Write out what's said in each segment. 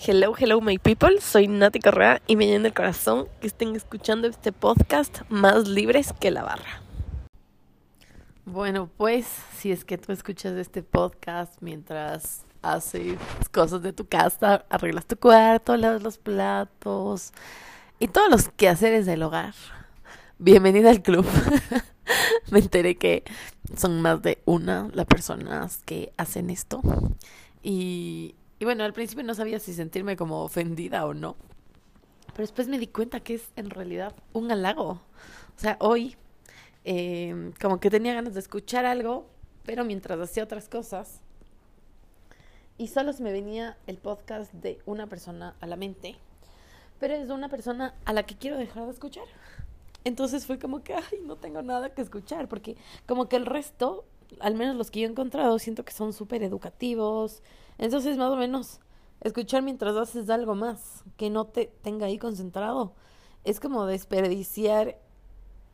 Hello, hello, my people. Soy Nati Correa y me llena el corazón que estén escuchando este podcast más libres que la barra. Bueno, pues, si es que tú escuchas este podcast mientras haces cosas de tu casa, arreglas tu cuarto, lavas los platos y todos los quehaceres del hogar, bienvenida al club. me enteré que son más de una las personas que hacen esto. Y y bueno, al principio no sabía si sentirme como ofendida o no. Pero después me di cuenta que es en realidad un halago. O sea, hoy eh, como que tenía ganas de escuchar algo, pero mientras hacía otras cosas. Y solo se me venía el podcast de una persona a la mente. Pero es de una persona a la que quiero dejar de escuchar. Entonces fue como que, ay, no tengo nada que escuchar, porque como que el resto, al menos los que yo he encontrado, siento que son súper educativos, entonces, más o menos, escuchar mientras haces algo más, que no te tenga ahí concentrado, es como desperdiciar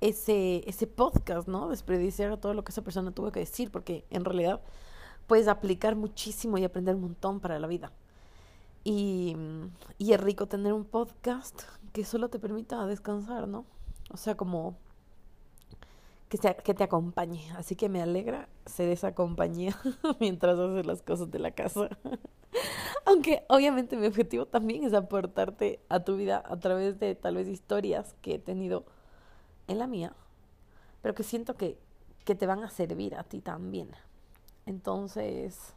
ese, ese podcast, ¿no? Desperdiciar todo lo que esa persona tuvo que decir, porque en realidad puedes aplicar muchísimo y aprender un montón para la vida. Y, y es rico tener un podcast que solo te permita descansar, ¿no? O sea, como que, te acompañe. Así que me alegra ser esa compañía mientras haces las cosas de la casa. Aunque obviamente mi objetivo también es aportarte a tu vida a través de tal vez historias que he tenido en la mía, pero que siento que, que te van a servir a ti también. Entonces,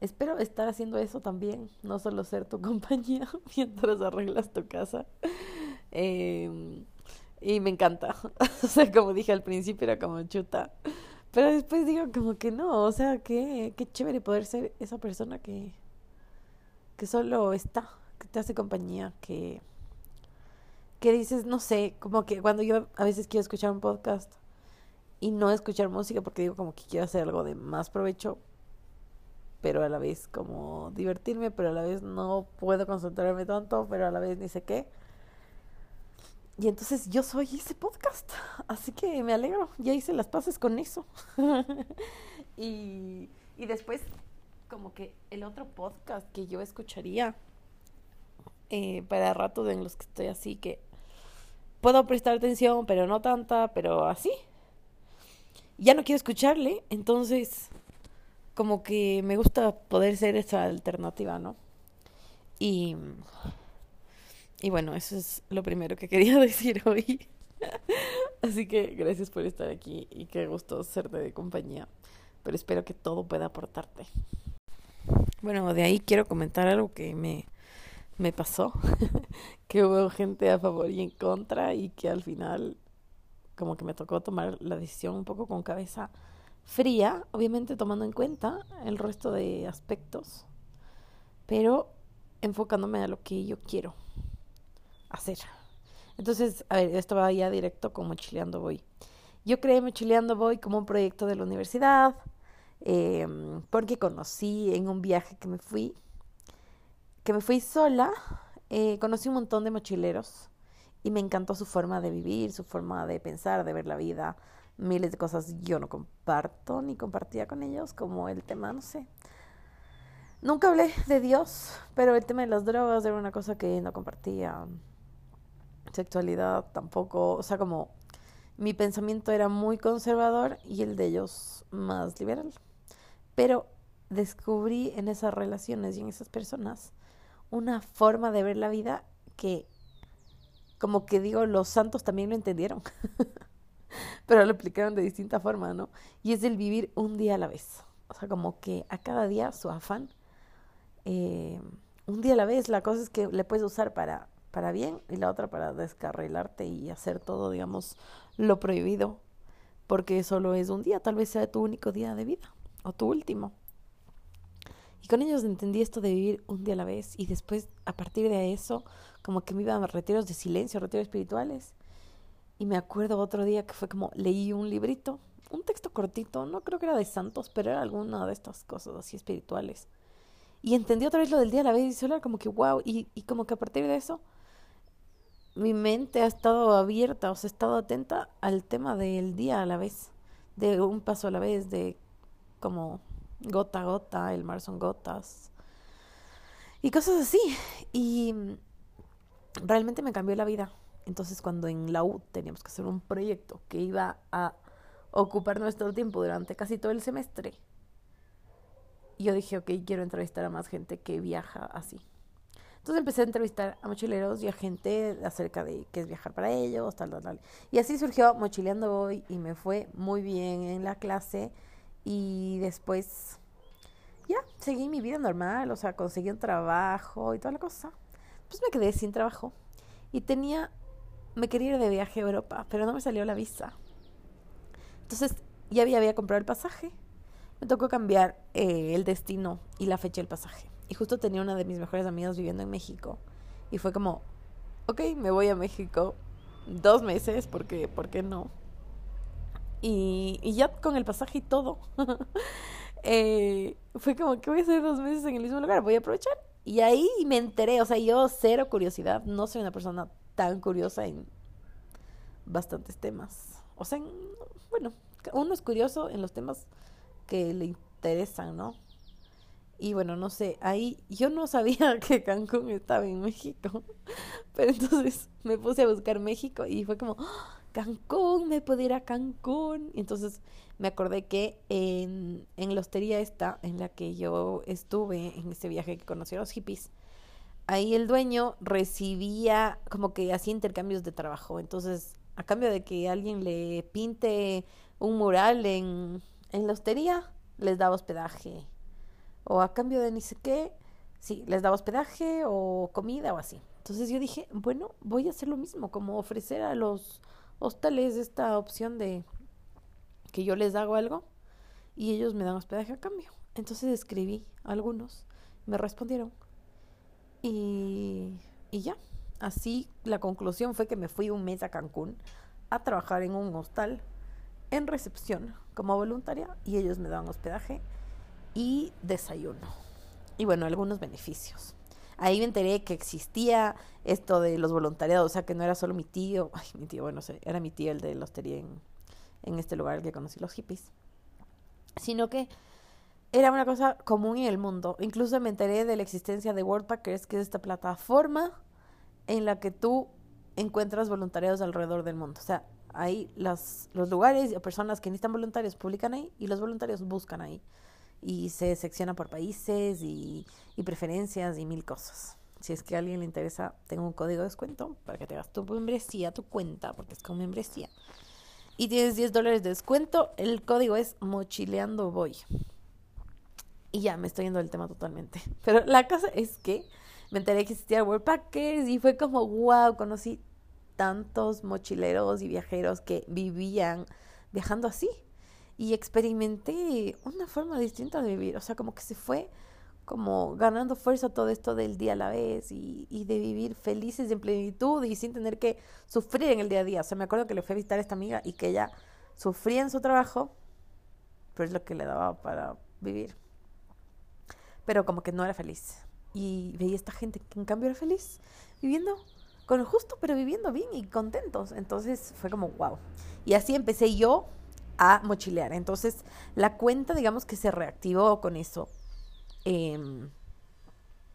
espero estar haciendo eso también, no solo ser tu compañía mientras arreglas tu casa. Eh, y me encanta. o sea, como dije al principio, era como chuta. Pero después digo como que no, o sea, que qué chévere poder ser esa persona que, que solo está, que te hace compañía, que, que dices, no sé, como que cuando yo a veces quiero escuchar un podcast y no escuchar música porque digo como que quiero hacer algo de más provecho, pero a la vez como divertirme, pero a la vez no puedo concentrarme tanto, pero a la vez ni sé qué y entonces yo soy ese podcast, así que me alegro, ya hice las paces con eso. y, y después, como que el otro podcast que yo escucharía eh, para ratos en los que estoy así, que puedo prestar atención, pero no tanta, pero así. Ya no quiero escucharle, entonces como que me gusta poder ser esa alternativa, ¿no? Y y bueno, eso es lo primero que quería decir hoy. Así que gracias por estar aquí y qué gusto serte de compañía. Pero espero que todo pueda aportarte. Bueno, de ahí quiero comentar algo que me, me pasó. que hubo gente a favor y en contra y que al final como que me tocó tomar la decisión un poco con cabeza fría, obviamente tomando en cuenta el resto de aspectos, pero enfocándome a lo que yo quiero hacer. Entonces, a ver, esto va ya directo con Mochileando Voy. Yo creé Mochileando Voy como un proyecto de la universidad, em, porque conocí en un viaje que me fui, que me fui sola, eh, conocí un montón de mochileros y me encantó su forma de vivir, su forma de pensar, de ver la vida, miles de cosas yo no comparto ni compartía con ellos, como el tema, no sé. Nunca hablé de Dios, pero el tema de las drogas era una cosa que no compartía sexualidad tampoco, o sea, como mi pensamiento era muy conservador y el de ellos más liberal. Pero descubrí en esas relaciones y en esas personas una forma de ver la vida que, como que digo, los santos también lo entendieron, pero lo aplicaron de distinta forma, ¿no? Y es el vivir un día a la vez. O sea, como que a cada día su afán, eh, un día a la vez, la cosa es que le puedes usar para para bien y la otra para descarrilarte y hacer todo, digamos, lo prohibido, porque solo es un día, tal vez sea tu único día de vida o tu último. Y con ellos entendí esto de vivir un día a la vez y después a partir de eso como que me iba a retiros de silencio, retiros espirituales. Y me acuerdo otro día que fue como leí un librito, un texto cortito, no creo que era de santos, pero era alguna de estas cosas así espirituales. Y entendí otra vez lo del día a la vez y solo era como que wow, y, y como que a partir de eso mi mente ha estado abierta, o sea, ha estado atenta al tema del día a la vez, de un paso a la vez, de como gota a gota, el mar son gotas. y cosas así. Y realmente me cambió la vida. Entonces cuando en la U teníamos que hacer un proyecto que iba a ocupar nuestro tiempo durante casi todo el semestre, yo dije, ok, quiero entrevistar a más gente que viaja así. Entonces empecé a entrevistar a mochileros y a gente acerca de qué es viajar para ellos, tal, tal, tal. Y así surgió Mochileando Hoy y me fue muy bien en la clase. Y después, ya, seguí mi vida normal, o sea, conseguí un trabajo y toda la cosa. Pues me quedé sin trabajo. Y tenía, me quería ir de viaje a Europa, pero no me salió la visa. Entonces ya había, comprado el pasaje. Me tocó cambiar eh, el destino y la fecha del pasaje. Y justo tenía una de mis mejores amigas viviendo en México. Y fue como, ok, me voy a México dos meses, porque, ¿por qué no? Y, y ya con el pasaje y todo. eh, fue como, ¿qué voy a hacer dos meses en el mismo lugar? Voy a aprovechar. Y ahí me enteré, o sea, yo cero curiosidad, no soy una persona tan curiosa en bastantes temas. O sea, bueno, uno es curioso en los temas que le interesan, ¿no? Y bueno, no sé, ahí yo no sabía que Cancún estaba en México. Pero entonces me puse a buscar México y fue como, ¡Ah! Cancún, me puedo ir a Cancún. Y entonces me acordé que en, en la hostería esta, en la que yo estuve en ese viaje que conocí a los hippies, ahí el dueño recibía como que hacía intercambios de trabajo. Entonces, a cambio de que alguien le pinte un mural en, en la hostería, les daba hospedaje o a cambio de ni sé qué, sí, les daba hospedaje o comida o así. Entonces yo dije, bueno, voy a hacer lo mismo, como ofrecer a los hostales esta opción de que yo les hago algo y ellos me dan hospedaje a cambio. Entonces escribí a algunos, me respondieron y, y ya. Así la conclusión fue que me fui un mes a Cancún a trabajar en un hostal en recepción como voluntaria y ellos me daban hospedaje y desayuno. Y bueno, algunos beneficios. Ahí me enteré que existía esto de los voluntariados, o sea, que no era solo mi tío, ay, mi tío, bueno, era mi tío el de la hostería en, este lugar que conocí los hippies, sino que era una cosa común en el mundo. Incluso me enteré de la existencia de Worldpackers, que es esta plataforma en la que tú encuentras voluntariados alrededor del mundo. O sea, ahí los lugares o personas que necesitan voluntarios publican ahí y los voluntarios buscan ahí y se secciona por países y, preferencias y mil cosas. Si es que a alguien le interesa, tengo un código de descuento para que te hagas tu membresía, tu cuenta, porque es con membresía. Y tienes 10 dólares de descuento. El código es mochileando voy. Y ya, me estoy yendo del tema totalmente. Pero la cosa es que me enteré que existía World Packers y fue como, wow, conocí tantos mochileros y viajeros que vivían viajando así y experimenté una forma distinta de vivir, o sea, como que se fue como ganando fuerza todo esto del día a la vez y, de vivir felices en plenitud y sin tener que sufrir en el día a día. O sea, me acuerdo que le fui a visitar a esta amiga y que ella sufría en su trabajo, pero es lo que le daba para vivir. Pero como que no era feliz. Y veía esta gente que en cambio era feliz, viviendo con lo justo, pero viviendo bien y contentos. Entonces fue como, wow. Y así empecé yo a mochilear. Entonces, la cuenta, digamos que se reactivó con eso. Em,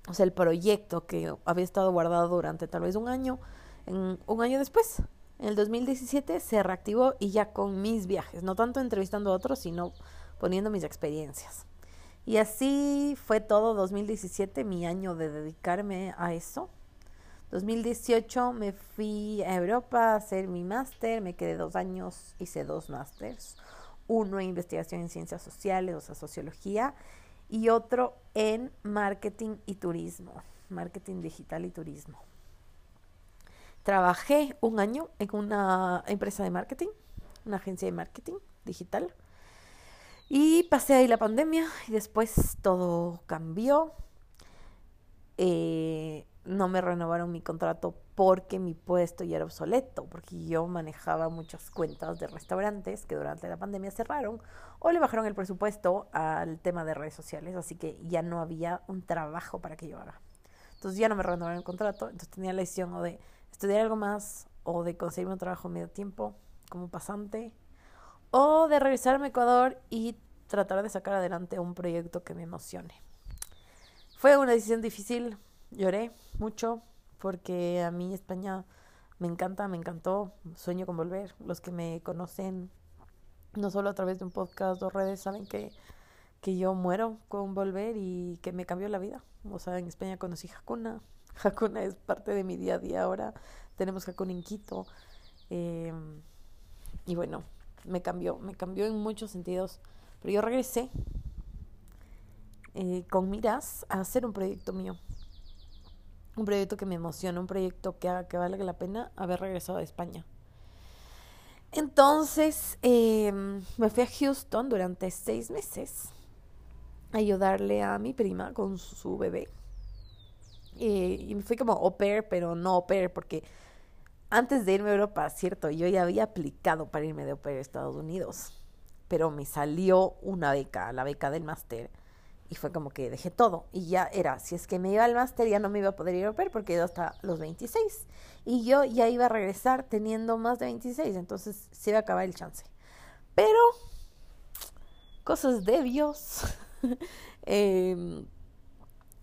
o sea, el proyecto que había estado guardado durante tal vez un año, un año después, en el 2017, se reactivó y ya con mis viajes, no tanto entrevistando a otros, sino poniendo mis experiencias. Y así fue todo 2017, mi año de dedicarme a eso. 2018 me fui a Europa a hacer mi máster, me quedé dos años, hice dos másters, uno en investigación en ciencias sociales, o sea, sociología, y otro en marketing y turismo, marketing digital y turismo. Trabajé un año en una empresa de marketing, una agencia de marketing digital, y pasé ahí la pandemia y después todo cambió. Eh, no me renovaron mi contrato porque mi puesto ya era obsoleto, porque yo manejaba muchas cuentas de restaurantes que durante la pandemia cerraron o le bajaron el presupuesto al tema de redes sociales, así que ya no había un trabajo para que yo haga. Entonces ya no me renovaron el contrato, entonces tenía la decisión o de estudiar algo más o de conseguirme un trabajo medio tiempo como pasante o de regresarme a Ecuador y tratar de sacar adelante un proyecto que me emocione Fue una decisión difícil, lloré mucho porque a mí España me encanta, me encantó, sueño con volver. Los que me conocen, no solo a través de un podcast o redes, saben que, que yo muero con volver y que me cambió la vida. O sea, en España conocí Hakuna. Hakuna es parte de mi día a día ahora. Tenemos Hakuna en Quito. Eh, y bueno, me cambió, me cambió en muchos sentidos. Pero yo regresé eh, con miras a hacer un proyecto mío. Un proyecto que me emociona, un proyecto que haga que valga la pena haber regresado a España. Entonces em, me fui a Houston durante seis meses a ayudarle a mi prima con su bebé. Eh, y me fui como au pair, pero no au pair, porque antes de irme a Europa, cierto, yo ya había aplicado para irme de au pair a Estados Unidos, pero me salió una beca, la beca del máster, y fue como que dejé todo. Y ya era, si es que me iba al máster, ya no me iba a poder ir a ver porque iba hasta los 26. Y yo ya iba a regresar teniendo más de 26, entonces se iba a acabar el chance. Pero, cosas de Dios. Em,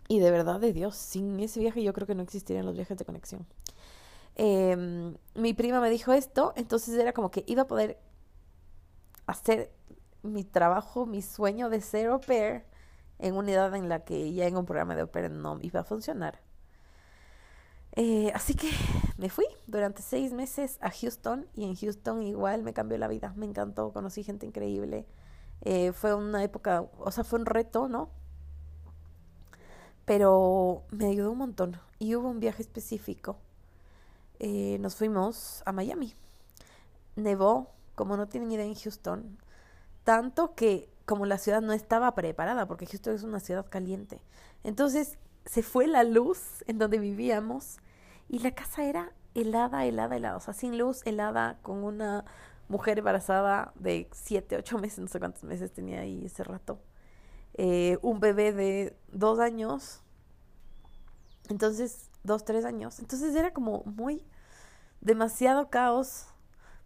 y de verdad de Dios, sin ese viaje yo creo que no existirían los viajes de conexión. Em, mi prima me dijo esto, entonces era como que iba a poder hacer mi trabajo, mi sueño de ser au pair en una edad en la que ya en un programa de ópera no iba a funcionar. Eh, así que me fui durante seis meses a Houston y en Houston igual me cambió la vida, me encantó, conocí gente increíble. Eh, fue una época, o sea, fue un reto, ¿no? Pero me ayudó un montón y hubo un viaje específico. Eh, nos fuimos a Miami. Nevó, como no tienen idea en Houston, tanto que como la ciudad no estaba preparada, porque Houston es una ciudad caliente. Entonces se fue la luz en donde vivíamos y la casa era helada, helada, helada, o sea, sin luz, helada, con una mujer embarazada de siete, ocho meses, no sé cuántos meses tenía ahí ese rato, eh, un bebé de dos años, entonces, dos, tres años, entonces era como muy, demasiado caos.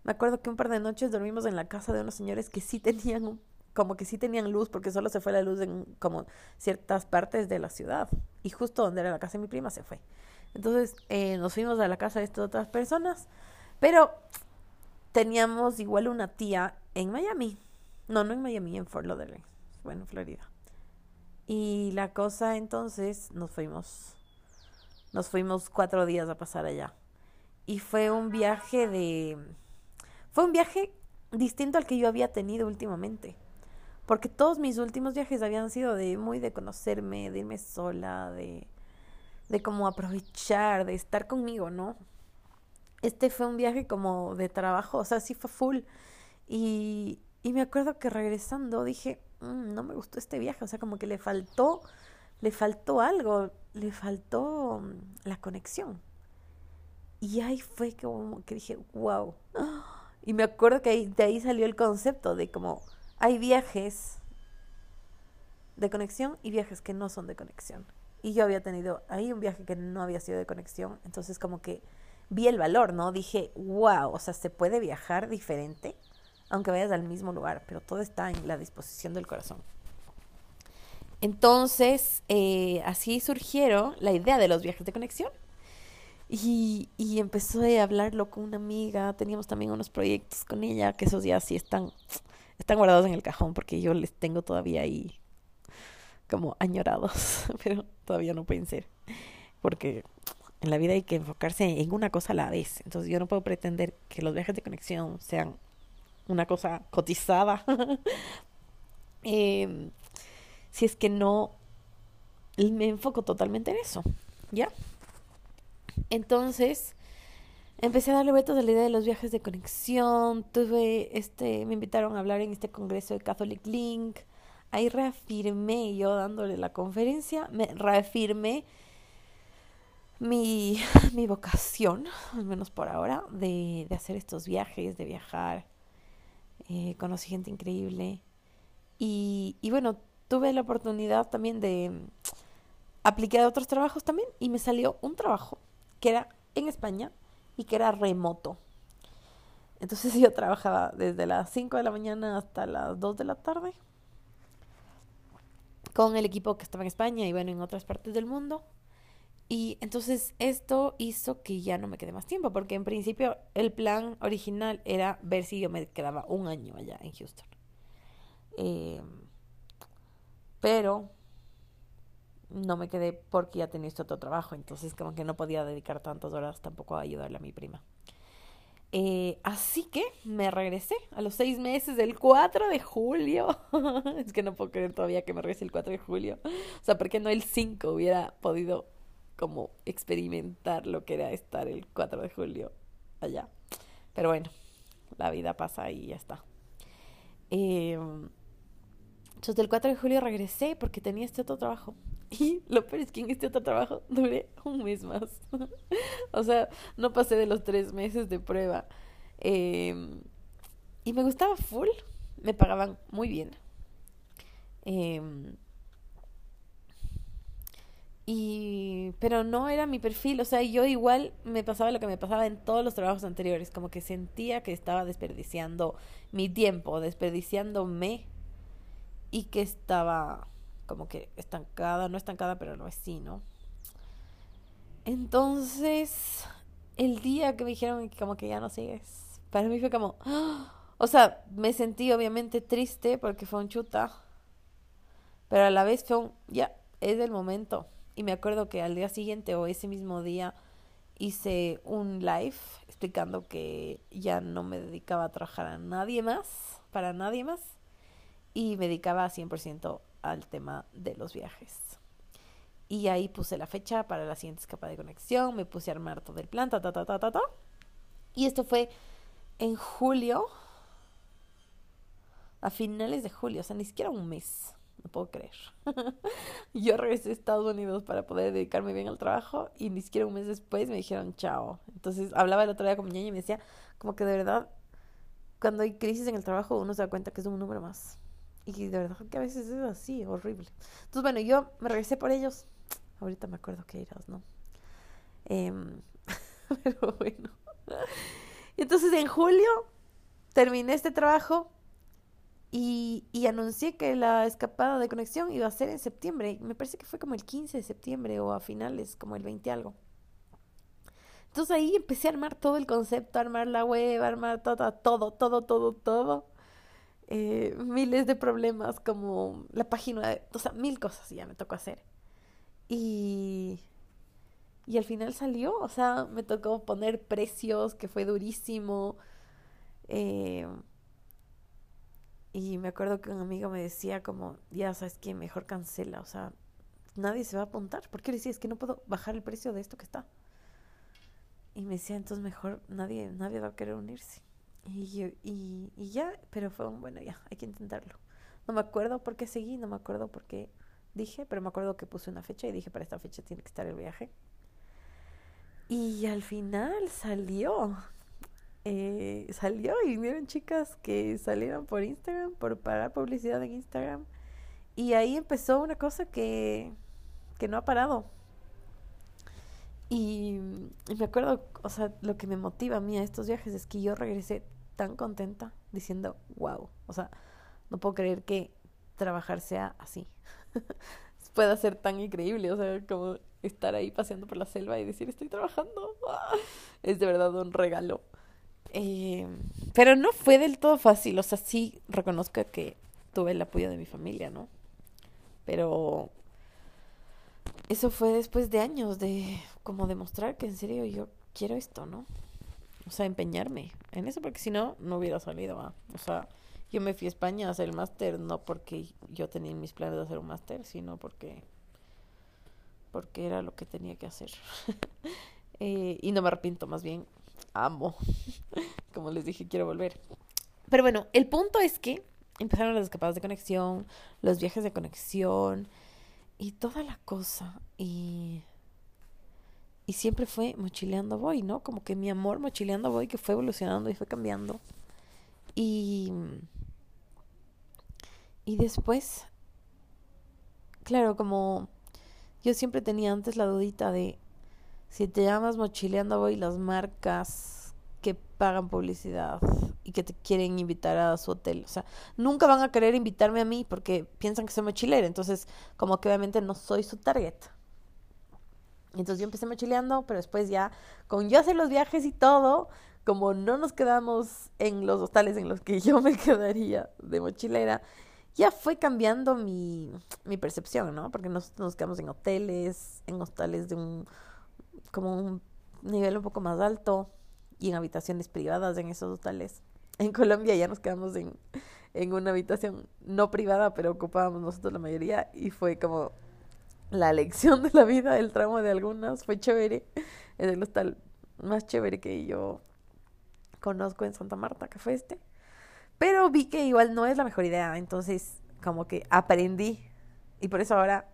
Me acuerdo que un par de noches dormimos en la casa de unos señores que sí tenían un como que sí tenían luz porque solo se fue la luz en como ciertas partes de la ciudad y justo donde era la casa de mi prima se fue. Entonces eh, nos fuimos a la casa de estas otras personas, pero teníamos igual una tía en Miami. No, no en Miami, en Fort Lauderdale, bueno, Florida. Y la cosa entonces nos fuimos, nos fuimos cuatro días a pasar allá. Y fue un viaje de, fue un viaje distinto al que yo había tenido últimamente porque todos mis últimos viajes habían sido de muy de conocerme, de irme sola, de, de como aprovechar, de estar conmigo, ¿no? Este fue un viaje como de trabajo, o sea, sí fue full. Y, y me acuerdo que regresando dije, mm, no me gustó este viaje, o sea, como que le faltó, le faltó algo, le faltó mm, la conexión. Y ahí fue como que dije, wow. Y me acuerdo que ahí, de ahí salió el concepto de como hay viajes de conexión y viajes que no son de conexión. Y yo había tenido ahí un viaje que no había sido de conexión, entonces como que vi el valor, ¿no? Dije, wow, o sea, se puede viajar diferente, aunque vayas al mismo lugar, pero todo está en la disposición del corazón. Entonces, eh, así surgieron la idea de los viajes de conexión. Y, y empezó a hablarlo con una amiga, teníamos también unos proyectos con ella, que esos ya sí están están guardados en el cajón porque yo les tengo todavía ahí como añorados, pero todavía no pueden ser. Porque en la vida hay que enfocarse en una cosa a la vez. Entonces yo no puedo pretender que los viajes de conexión sean una cosa cotizada. Em, si es que no me enfoco totalmente en eso, ¿ya? Entonces, empecé a darle vueltas a la idea de los viajes de conexión. Tuve, este, me invitaron a hablar en este congreso de Catholic Link. Ahí reafirmé yo dándole la conferencia, me reafirmé mi, mi vocación, al menos por ahora, de, de hacer estos viajes, de viajar. Eh, conocí gente increíble. Y, y bueno, tuve la oportunidad también de aplicar a otros trabajos también y me salió un trabajo que era en España y que era remoto. Entonces yo trabajaba desde las 5 de la mañana hasta las 2 de la tarde con el equipo que estaba en España y bueno, en otras partes del mundo. Y entonces esto hizo que ya no me quedé más tiempo, porque en principio el plan original era ver si yo me quedaba un año allá en Houston. Eh, pero no me quedé porque ya tenía este otro trabajo, entonces como que no podía dedicar tantas horas tampoco a ayudarle a mi prima. Eh, así que me regresé a los seis meses del 4 de julio. es que no puedo creer todavía que me regresé el 4 de julio. O sea, ¿por qué no el 5 hubiera podido como experimentar lo que era estar el 4 de julio allá. Pero bueno, la vida pasa y ya está. Eh, entonces el 4 de julio regresé porque tenía este otro trabajo. Y lo peor es que en este otro trabajo duré un mes más. o sea, no pasé de los tres meses de prueba. Em, y me gustaba full. Me pagaban muy bien. Eh, y, pero no era mi perfil, o sea, yo igual me pasaba lo que me pasaba en todos los trabajos anteriores, como que sentía que estaba desperdiciando mi tiempo, desperdiciándome y que estaba como que estancada, no estancada, pero no es sí, ¿no? Entonces, el día que me dijeron que como que ya no sigues, para mí fue como, o sea, me sentí obviamente triste porque fue un chuta, pero a la vez fue un, ya, es el momento y me acuerdo que al día siguiente o ese mismo día hice un live explicando que ya no me dedicaba a trabajar a nadie más, para nadie más, y me dedicaba 100% al tema de los viajes. Y ahí puse la fecha para la siguiente escapa de conexión, me puse a armar todo el plan, ta, ta, ta, ta, ta. Y esto fue en julio, a finales de julio, o sea, ni siquiera un mes no puedo creer. yo regresé a Estados Unidos para poder dedicarme bien al trabajo y ni siquiera un mes después me dijeron chao. Entonces hablaba el otro día con mi niña y me decía como que de verdad cuando hay crisis en el trabajo uno se da cuenta que es un número más. Y de verdad que a veces es así, horrible. Entonces bueno, yo me regresé por ellos. Ahorita me acuerdo que eras, ¿no? Em, pero bueno. Entonces en julio terminé este trabajo y, y, anuncié que la escapada de conexión iba a ser en septiembre. Me parece que fue como el 15 de septiembre o a finales, como el 20 algo. Entonces ahí empecé a armar todo el concepto, armar la web, armar todo, todo, todo, todo, todo. Eh, miles de problemas como la página, o sea, mil cosas ya me tocó hacer. Y, y al final salió, o sea, me tocó poner precios, que fue durísimo. Eh, y me acuerdo que un amigo me decía como, ya sabes que mejor cancela, o sea, nadie se va a apuntar. ¿Por qué le decía? Es que no puedo bajar el precio de esto que está. Y me decía, entonces mejor nadie, nadie va a querer unirse. Y, yo, y, y ya, pero fue un, bueno, ya, hay que intentarlo. No me acuerdo por qué seguí, no me acuerdo por qué dije, pero me acuerdo que puse una fecha y dije, para esta fecha tiene que estar el viaje. Y al final salió eh, salió y vieron chicas que salieron por Instagram, por pagar publicidad en Instagram. Y ahí empezó una cosa que, que no ha parado. Y, me acuerdo, o sea, lo que me motiva a mí a estos viajes es que yo regresé tan contenta diciendo, wow, o sea, no puedo creer que trabajar sea así. Pueda ser tan increíble, o sea, como estar ahí paseando por la selva y decir, estoy trabajando. Es de verdad un regalo. Eh, pero no fue del todo fácil, o sea, sí reconozco que tuve el apoyo de mi familia, ¿no? Pero eso fue después de años de como demostrar que en serio yo quiero esto, ¿no? O sea, empeñarme en eso, porque si no, no hubiera salido. O sea, yo me fui a España a hacer el máster, no porque yo tenía mis planes de hacer un máster, sino porque, porque era lo que tenía que hacer. eh, y no me arrepiento, más bien amo. Como les dije, quiero volver. Pero bueno, el punto es que empezaron las escapadas de conexión, los viajes de conexión y toda la cosa. Y, y siempre fue mochileando voy, ¿no? Como que mi amor mochileando voy que fue evolucionando y fue cambiando. Y, y después, claro, como yo siempre tenía antes la dudita de si te llamas Mochileando Voy, las marcas que pagan publicidad y que te quieren invitar a su hotel. O sea, nunca van a querer invitarme a mí porque piensan que soy mochilera. Entonces, como que obviamente no soy su target. Entonces yo empecé mochileando, pero después ya, con yo hacer los viajes y todo, como no nos quedamos en los hostales en los que yo me quedaría de mochilera, ya fue cambiando mi, mi percepción, ¿no? Porque nos, nos quedamos en hoteles, en hostales de un, como un nivel un poco más alto y en habitaciones privadas en esos hostales. En Colombia ya nos quedamos en, en una habitación no privada, pero ocupábamos nosotros la mayoría y fue como la lección de la vida, el tramo de algunas, fue chévere. Es el hostal más chévere que yo conozco en Santa Marta, que fue este. Pero vi que igual no es la mejor idea, entonces como que aprendí. Y por eso ahora,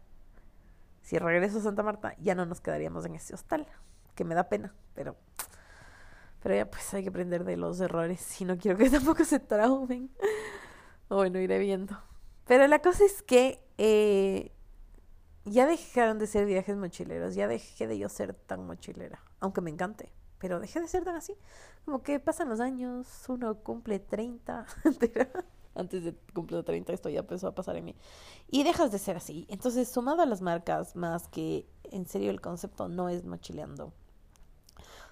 si regreso a Santa Marta, ya no nos quedaríamos en ese hostal, que me da pena, pero pero ya pues hay que aprender de los errores y no quiero que tampoco se traumen. bueno, iré viendo. Pero la cosa es que eh, ya dejaron de ser viajes mochileros, ya dejé de yo ser tan mochilera, aunque me encante, pero dejé de ser tan así. Como que pasan los años, uno cumple 30, antes de cumplir 30 esto ya empezó a pasar en mí, y dejas de ser así. Entonces, sumado a las marcas, más que en serio el concepto no es mochileando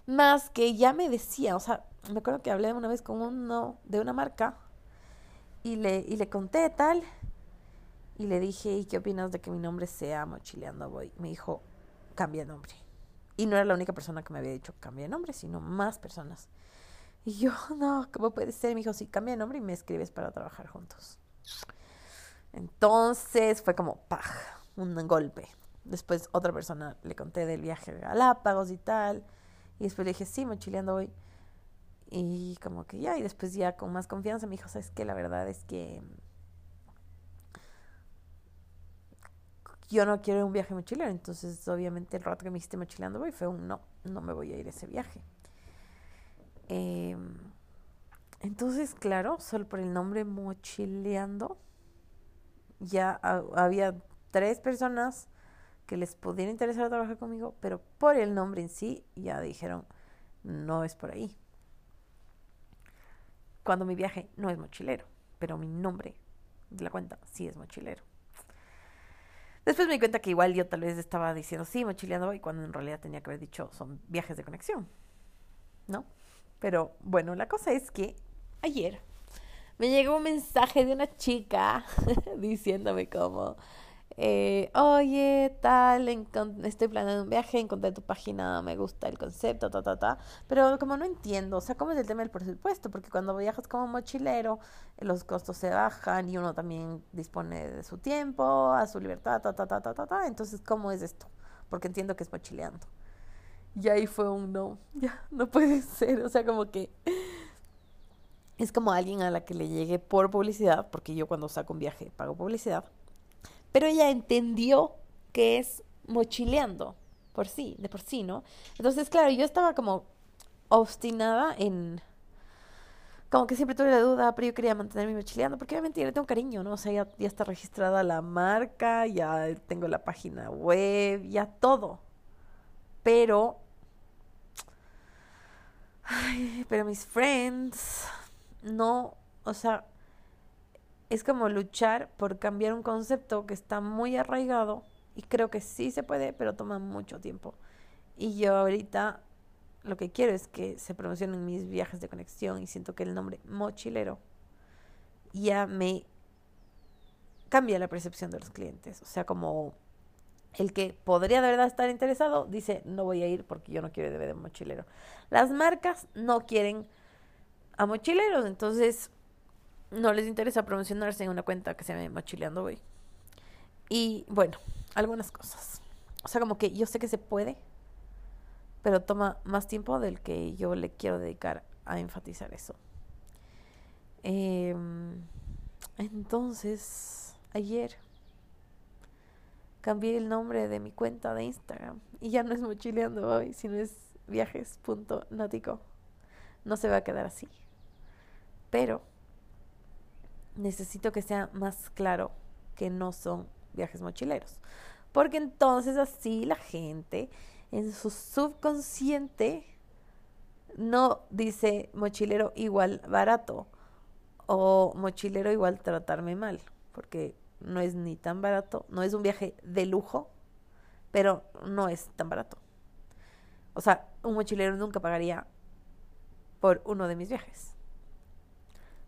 más que ya me decía, o sea, me acuerdo que hablé una vez con uno de una marca y le, y le conté tal. Y le dije, ¿y qué opinas de que mi nombre sea Mochileando Voy? Me dijo, cambia nombre. Y no era la única persona que me había dicho cambia nombre, sino más personas. Y yo, no, ¿cómo puede ser? me dijo, sí, cambia nombre y me escribes para trabajar juntos. Entonces fue como, ¡paj! Un golpe. Después otra persona le conté del viaje a Galápagos y tal. Y después le dije, sí, mochileando hoy. Y como que ya, y después ya con más confianza me dijo, ¿sabes qué? La verdad es que yo no quiero un viaje mochilero. Entonces, obviamente, el rato que me dijiste mochileando hoy fue un no, no me voy a ir a ese viaje. Em, entonces, claro, solo por el nombre mochileando, ya había tres personas que les pudiera interesar trabajar conmigo, pero por el nombre en sí ya dijeron, no es por ahí. Cuando mi viaje no es mochilero, pero mi nombre de la cuenta sí es mochilero. Después me di cuenta que igual yo tal vez estaba diciendo sí, mochileando y cuando en realidad tenía que haber dicho son viajes de conexión. ¿No? Pero bueno, la cosa es que ayer me llegó un mensaje de una chica diciéndome como, eh, oye, tal, estoy planeando un viaje, encontré tu página, me gusta el concepto, ta, ta, ta. Pero como no entiendo, o sea, ¿cómo es el tema del presupuesto? Porque cuando viajas como mochilero, los costos se bajan y uno también dispone de su tiempo, a su libertad, ta, ta, ta, ta, ta, ta. Entonces, ¿cómo es esto? Porque entiendo que es mochileando. Y ahí fue un no, ya, no puede ser, o sea, como que es como alguien a la que le llegue por publicidad, porque yo cuando saco un viaje pago publicidad pero ella entendió que es mochileando por sí, de por sí, ¿no? Entonces, claro, yo estaba como obstinada en... Como que siempre tuve la duda, pero yo quería mantenerme mochileando, porque obviamente yo le tengo cariño, ¿no? O sea, ya, ya está registrada la marca, ya tengo la página web, ya todo. Pero... Ay, pero mis friends, no, o sea, es como luchar por cambiar un concepto que está muy arraigado y creo que sí se puede, pero toma mucho tiempo. Y yo ahorita lo que quiero es que se promocionen mis viajes de conexión y siento que el nombre mochilero ya me cambia la percepción de los clientes. O sea, como el que podría de verdad estar interesado dice, no voy a ir porque yo no quiero de mochilero. Las marcas no quieren a mochileros, entonces no les interesa promocionarse en una cuenta que se llama Mochileando Voy. Y bueno, algunas cosas. O sea, como que yo sé que se puede, pero toma más tiempo del que yo le quiero dedicar a enfatizar eso. Em, entonces, ayer cambié el nombre de mi cuenta de Instagram y ya no es mochileando hoy, sino es viajes.nático. No se va a quedar así. Pero necesito que sea más claro que no son viajes mochileros. Porque entonces así la gente en su subconsciente no dice mochilero igual barato o mochilero igual tratarme mal, porque no es ni tan barato, no es un viaje de lujo, pero no es tan barato. O sea, un mochilero nunca pagaría por uno de mis viajes.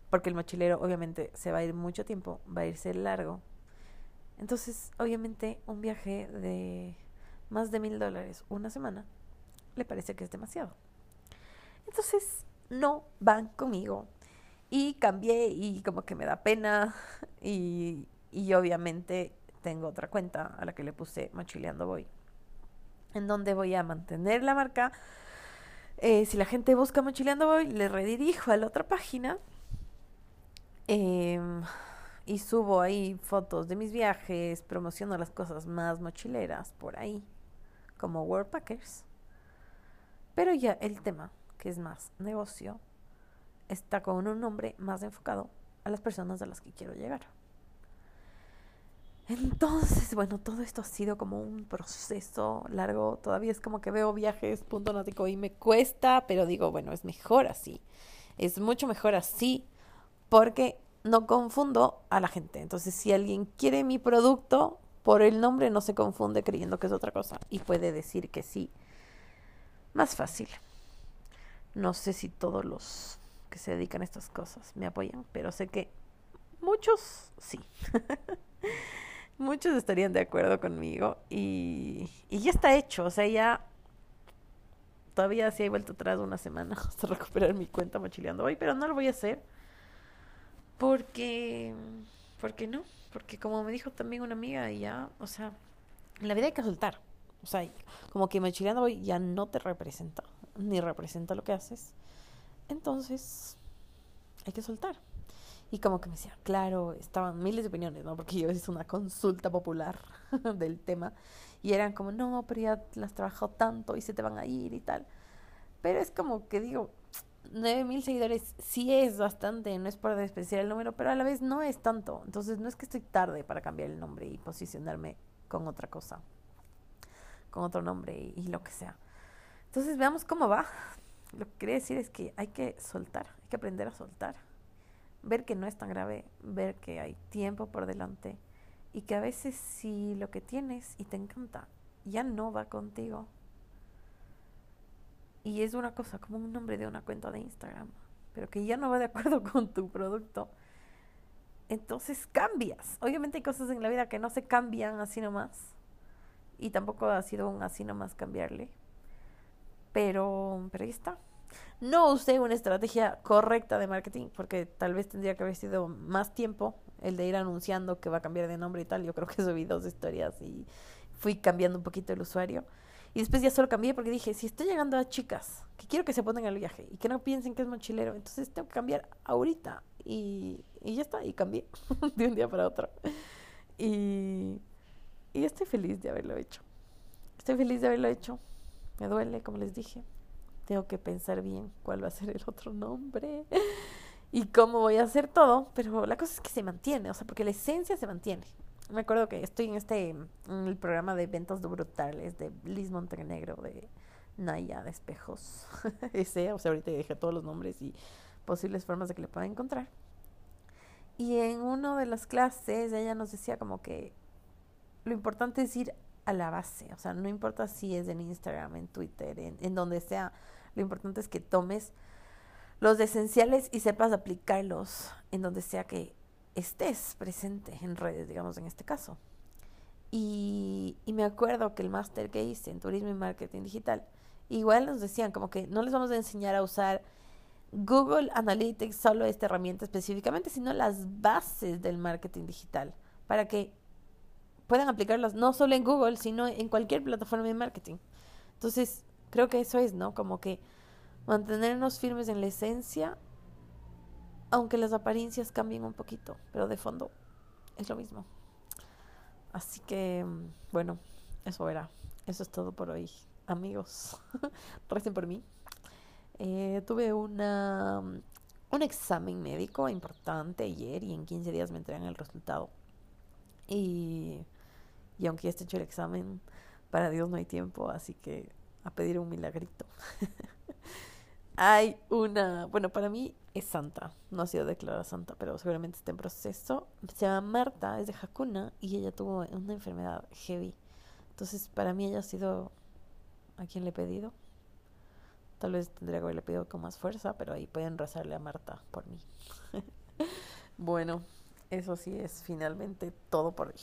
Porque el mochilero obviamente se va a ir mucho tiempo, va a irse largo. Entonces, obviamente, un viaje de más de mil dólares una semana le parece que es demasiado. Entonces, no van conmigo. Y cambié y como que me da pena. Y, y obviamente tengo otra cuenta a la que le puse Mochileando Voy. En donde voy a mantener la marca. Eh, si la gente busca Mochileando Voy, le redirijo a la otra página. Em, y subo ahí fotos de mis viajes, promociono las cosas más mochileras por ahí, como World Packers. Pero ya el tema, que es más negocio, está con un nombre más enfocado a las personas a las que quiero llegar. Entonces, bueno, todo esto ha sido como un proceso largo. Todavía es como que veo viajes punto náutico y me cuesta, pero digo, bueno, es mejor así. Es mucho mejor así porque no confundo a la gente. Entonces, si alguien quiere mi producto, por el nombre no se confunde creyendo que es otra cosa y puede decir que sí. Más fácil. No sé si todos los que se dedican a estas cosas me apoyan, pero sé que muchos sí. muchos estarían de acuerdo conmigo y, y ya está hecho, o sea, ya todavía sí he vuelto atrás una semana hasta recuperar mi cuenta mochileando hoy, pero no lo voy a hacer porque, porque no, porque como me dijo también una amiga, ya, o sea, la vida hay que soltar, o sea, como que mochileando hoy ya no te representa, ni representa lo que haces, entonces hay que soltar. Y como que me decía, claro, estaban miles de opiniones, ¿no? Porque yo hice una consulta popular del tema y eran como, no, pero ya las trabajado tanto y se te van a ir y tal. Pero es como que digo, nueve mil seguidores sí es bastante, no es por despreciar el número, pero a la vez no es tanto. Entonces no es que estoy tarde para cambiar el nombre y posicionarme con otra cosa, con otro nombre y, y lo que sea. Entonces veamos cómo va. Lo que quería decir es que hay que soltar, hay que aprender a soltar ver que no es tan grave, ver que hay tiempo por delante y que a veces si lo que tienes y te encanta ya no va contigo y es una cosa como un nombre de una cuenta de Instagram, pero que ya no va de acuerdo con tu producto, entonces cambias. Obviamente hay cosas en la vida que no se cambian así nomás y tampoco ha sido un así nomás cambiarle, pero, pero ahí está no usé una estrategia correcta de marketing porque tal vez tendría que haber sido más tiempo el de ir anunciando que va a cambiar de nombre y tal. Yo creo que subí dos historias y fui cambiando un poquito el usuario. Y después ya solo cambié porque dije, si estoy llegando a chicas que quiero que se pongan al viaje y que no piensen que es mochilero, entonces tengo que cambiar ahorita. Y, y ya está, y cambié de un día para otro. Y, y estoy feliz de haberlo hecho. Estoy feliz de haberlo hecho. Me duele, como les dije tengo que pensar bien cuál va a ser el otro nombre y cómo voy a hacer todo, pero la cosa es que se mantiene, o sea, porque la esencia se mantiene. Me acuerdo que estoy en este en el programa de ventas brutales de Liz Montenegro, de Naya de Espejos, ese, o sea, ahorita dije todos los nombres y posibles formas de que le pueda encontrar. Y en una de las clases ella nos decía como que lo importante es ir a la base, o sea, no importa si es en Instagram, en Twitter, en donde sea, lo importante es que tomes los esenciales y sepas aplicarlos en donde sea que estés presente en redes, digamos en este caso. Y, y me acuerdo que el máster que hice en turismo y marketing digital, igual nos decían como que no les vamos a enseñar a usar Google Analytics, solo esta herramienta específicamente, sino las bases del marketing digital, para que puedan aplicarlas no solo en Google, sino en cualquier plataforma de marketing. Entonces, Creo que eso es, ¿no? Como que mantenernos firmes en la esencia, aunque las apariencias cambien un poquito, pero de fondo es lo mismo. Así que, bueno, eso era. Eso es todo por hoy, amigos. Recen por mí. Eh, tuve una, un examen médico importante ayer y en 15 días me entregan el resultado. Y, y aunque ya esté hecho el examen, para Dios no hay tiempo, así que a pedir un milagrito. hay una, bueno, para mí es santa, no ha sido declarada santa, pero seguramente está en proceso. Se llama Marta, es de Hakuna y ella tuvo una enfermedad heavy. Entonces, para mí ella ha sido a quien le he pedido. Tal vez tendría que haberle pedido con más fuerza, pero ahí pueden rezarle a Marta por mí. bueno, eso sí es finalmente todo por hoy.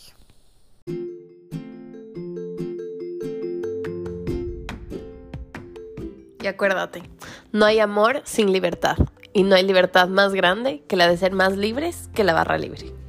Y acuérdate, no hay amor sin libertad. Y no hay libertad más grande que la de ser más libres que la barra libre.